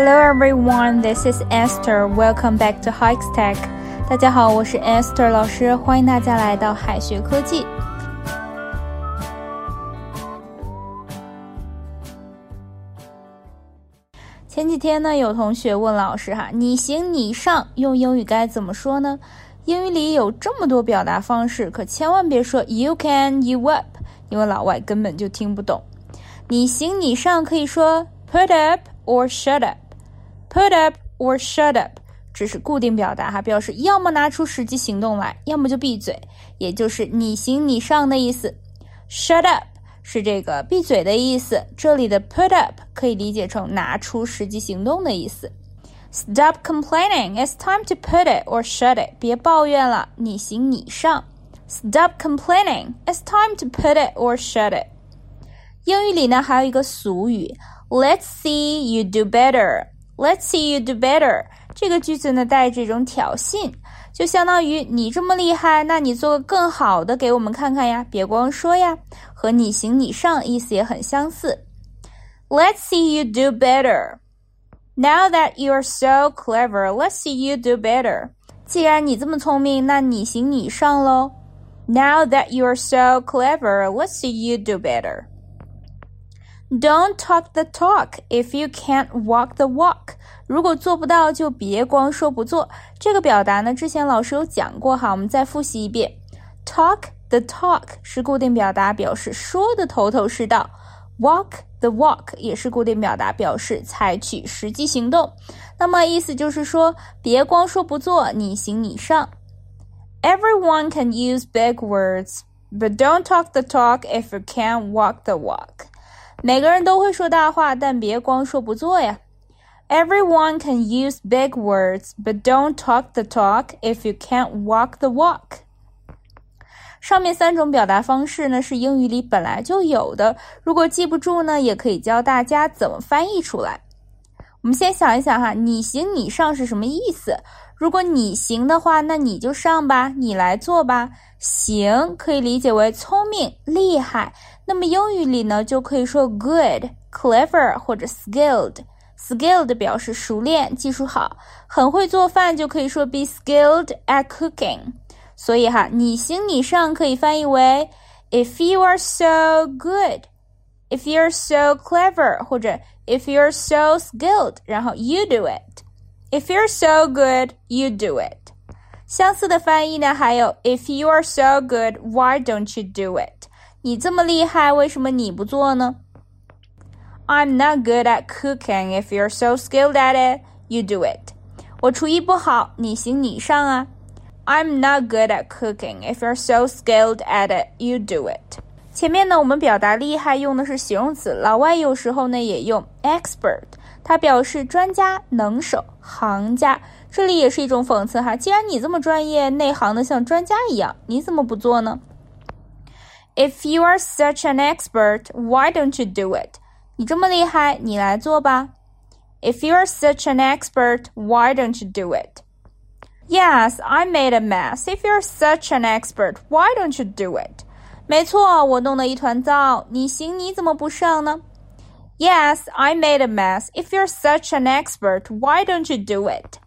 Hello everyone, this is Esther. Welcome back to Hikes Tech. 大家好，我是 Esther 老师，欢迎大家来到海学科技。前几天呢，有同学问老师哈，你行你上用英语该怎么说呢？英语里有这么多表达方式，可千万别说 you can, you up，因为老外根本就听不懂。你行你上可以说 put up or shut up。Put up or shut up，只是固定表达哈，表示要么拿出实际行动来，要么就闭嘴，也就是你行你上的意思。Shut up 是这个闭嘴的意思，这里的 put up 可以理解成拿出实际行动的意思。Stop complaining, it's time to put it or shut it。别抱怨了，你行你上。Stop complaining, it's time to put it or shut it。英语里呢还有一个俗语，Let's see you do better。 Let's see you do better。这个句子呢带这种挑衅，就相当于你这么厉害，那你做个更好的给我们看看呀，别光说呀。和你行你上意思也很相似。Let's see you do better. Now that you are so clever, let's see you do better. 既然你这么聪明，那你行你上喽。Now that you are so clever, let's see you do better. Don't talk the talk if you can't walk the walk。如果做不到，就别光说不做。这个表达呢，之前老师有讲过哈，我们再复习一遍。Talk the talk 是固定表达，表示说的头头是道。Walk the walk 也是固定表达，表示采取实际行动。那么意思就是说，别光说不做，你行你上。Everyone can use big words, but don't talk the talk if you can't walk the walk. 每个人都会说大话，但别光说不做呀。Everyone can use big words, but don't talk the talk if you can't walk the walk. 上面三种表达方式呢，是英语里本来就有的。如果记不住呢，也可以教大家怎么翻译出来。我们先想一想哈，你行你上是什么意思？如果你行的话，那你就上吧，你来做吧。行可以理解为聪明、厉害。那么英语里呢，就可以说 good、clever 或者 skilled。skilled 表示熟练、技术好，很会做饭就可以说 be skilled at cooking。所以哈，你行你上可以翻译为 if you are so good。If you are so clever，或者 If you are so skilled，然后 you do it。If you're so good, you do it。相似的翻译呢，还有 If you are so good, why don't you do it？你这么厉害，为什么你不做呢？I'm not good at cooking. If you're so skilled at it, you do it。我厨艺不好，你行你上啊。I'm not good at cooking. If you're so skilled at it, you do it。前面呢，我们表达厉害用的是形容词，老外有时候呢也用 expert， 它表示专家、能手、行家。这里也是一种讽刺哈，既然你这么专业、内行的像专家一样，你怎么不做呢？If you are such an expert, why don't you do it？你这么厉害，你来做吧。If you are such an expert, why don't you do it? Yes, I made a mess. If you are such an expert, why don't you do it? 没错，我弄得一团糟。你行，你怎么不上呢 ？Yes, I made a mess. If you're such an expert, why don't you do it?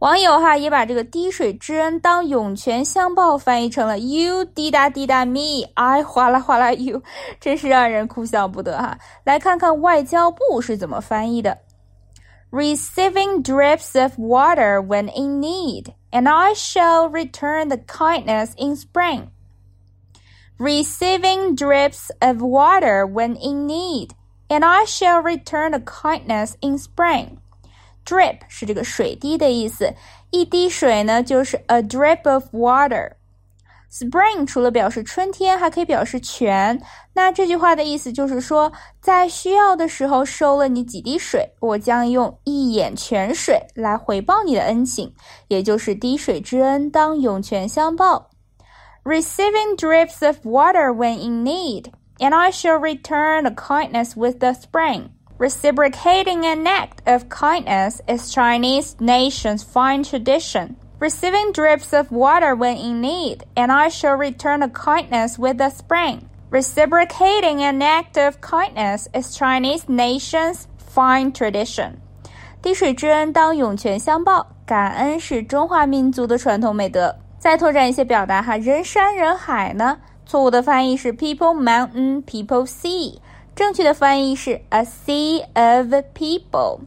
网友哈也把这个滴水之恩当涌泉相报翻译成了 You 滴答滴答 me, I 哗啦哗啦 you，真是让人哭笑不得哈。来看看外交部是怎么翻译的：Receiving drips of water when in need, and I shall return the kindness in spring. receiving drips of water when in need, and I shall return a kindness in spring. Drip 是这个水滴的意思，一滴水呢就是 a drip of water。Spring 除了表示春天，还可以表示泉。那这句话的意思就是说，在需要的时候收了你几滴水，我将用一眼泉水来回报你的恩情，也就是滴水之恩当涌泉相报。 receiving drips of water when in need, and I shall return the kindness with the spring. Reciprocating an act of kindness is Chinese nation's fine tradition. Receiving drips of water when in need, and I shall return a kindness with the spring. Reciprocating an act of kindness is Chinese nation's fine tradition。滴水之恩当涌泉相报，感恩是中华民族的传统美德。 再拓展一些表达哈，人山人海呢？错误的翻译是 people mountain people sea，正确的翻译是 a sea of people。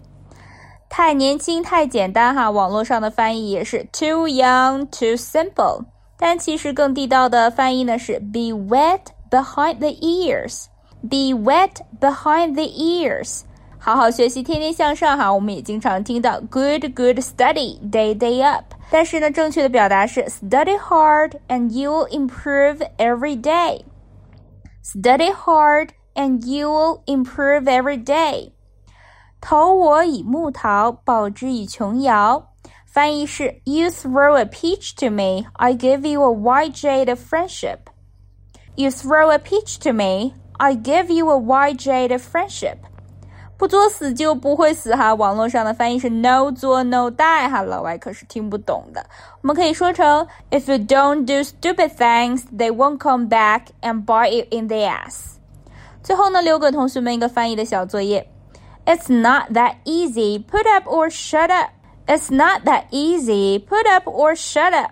太年轻太简单哈，网络上的翻译也是 too young too simple，但其实更地道的翻译呢是 be wet behind the ears，be wet behind the ears。好好学习，天天向上哈。我们也经常听到 good good study day day up，但是呢，正确的表达是 study hard and you'll improve every day。study hard and you'll improve every day。投我以木桃，报之以琼瑶。翻译是 You throw a peach to me, I give you a white jade of friendship. You throw a peach to me, I give you a white jade of friendship. 不作死就不会死哈，网络上的翻译是 no 作 no die 哈，老外可是听不懂的。我们可以说成 If you don't do stupid things, they won't come back and bite you in the ass。最后呢，留给同学们一个翻译的小作业：It's not that easy. Put up or shut up. It's not that easy. Put up or shut up.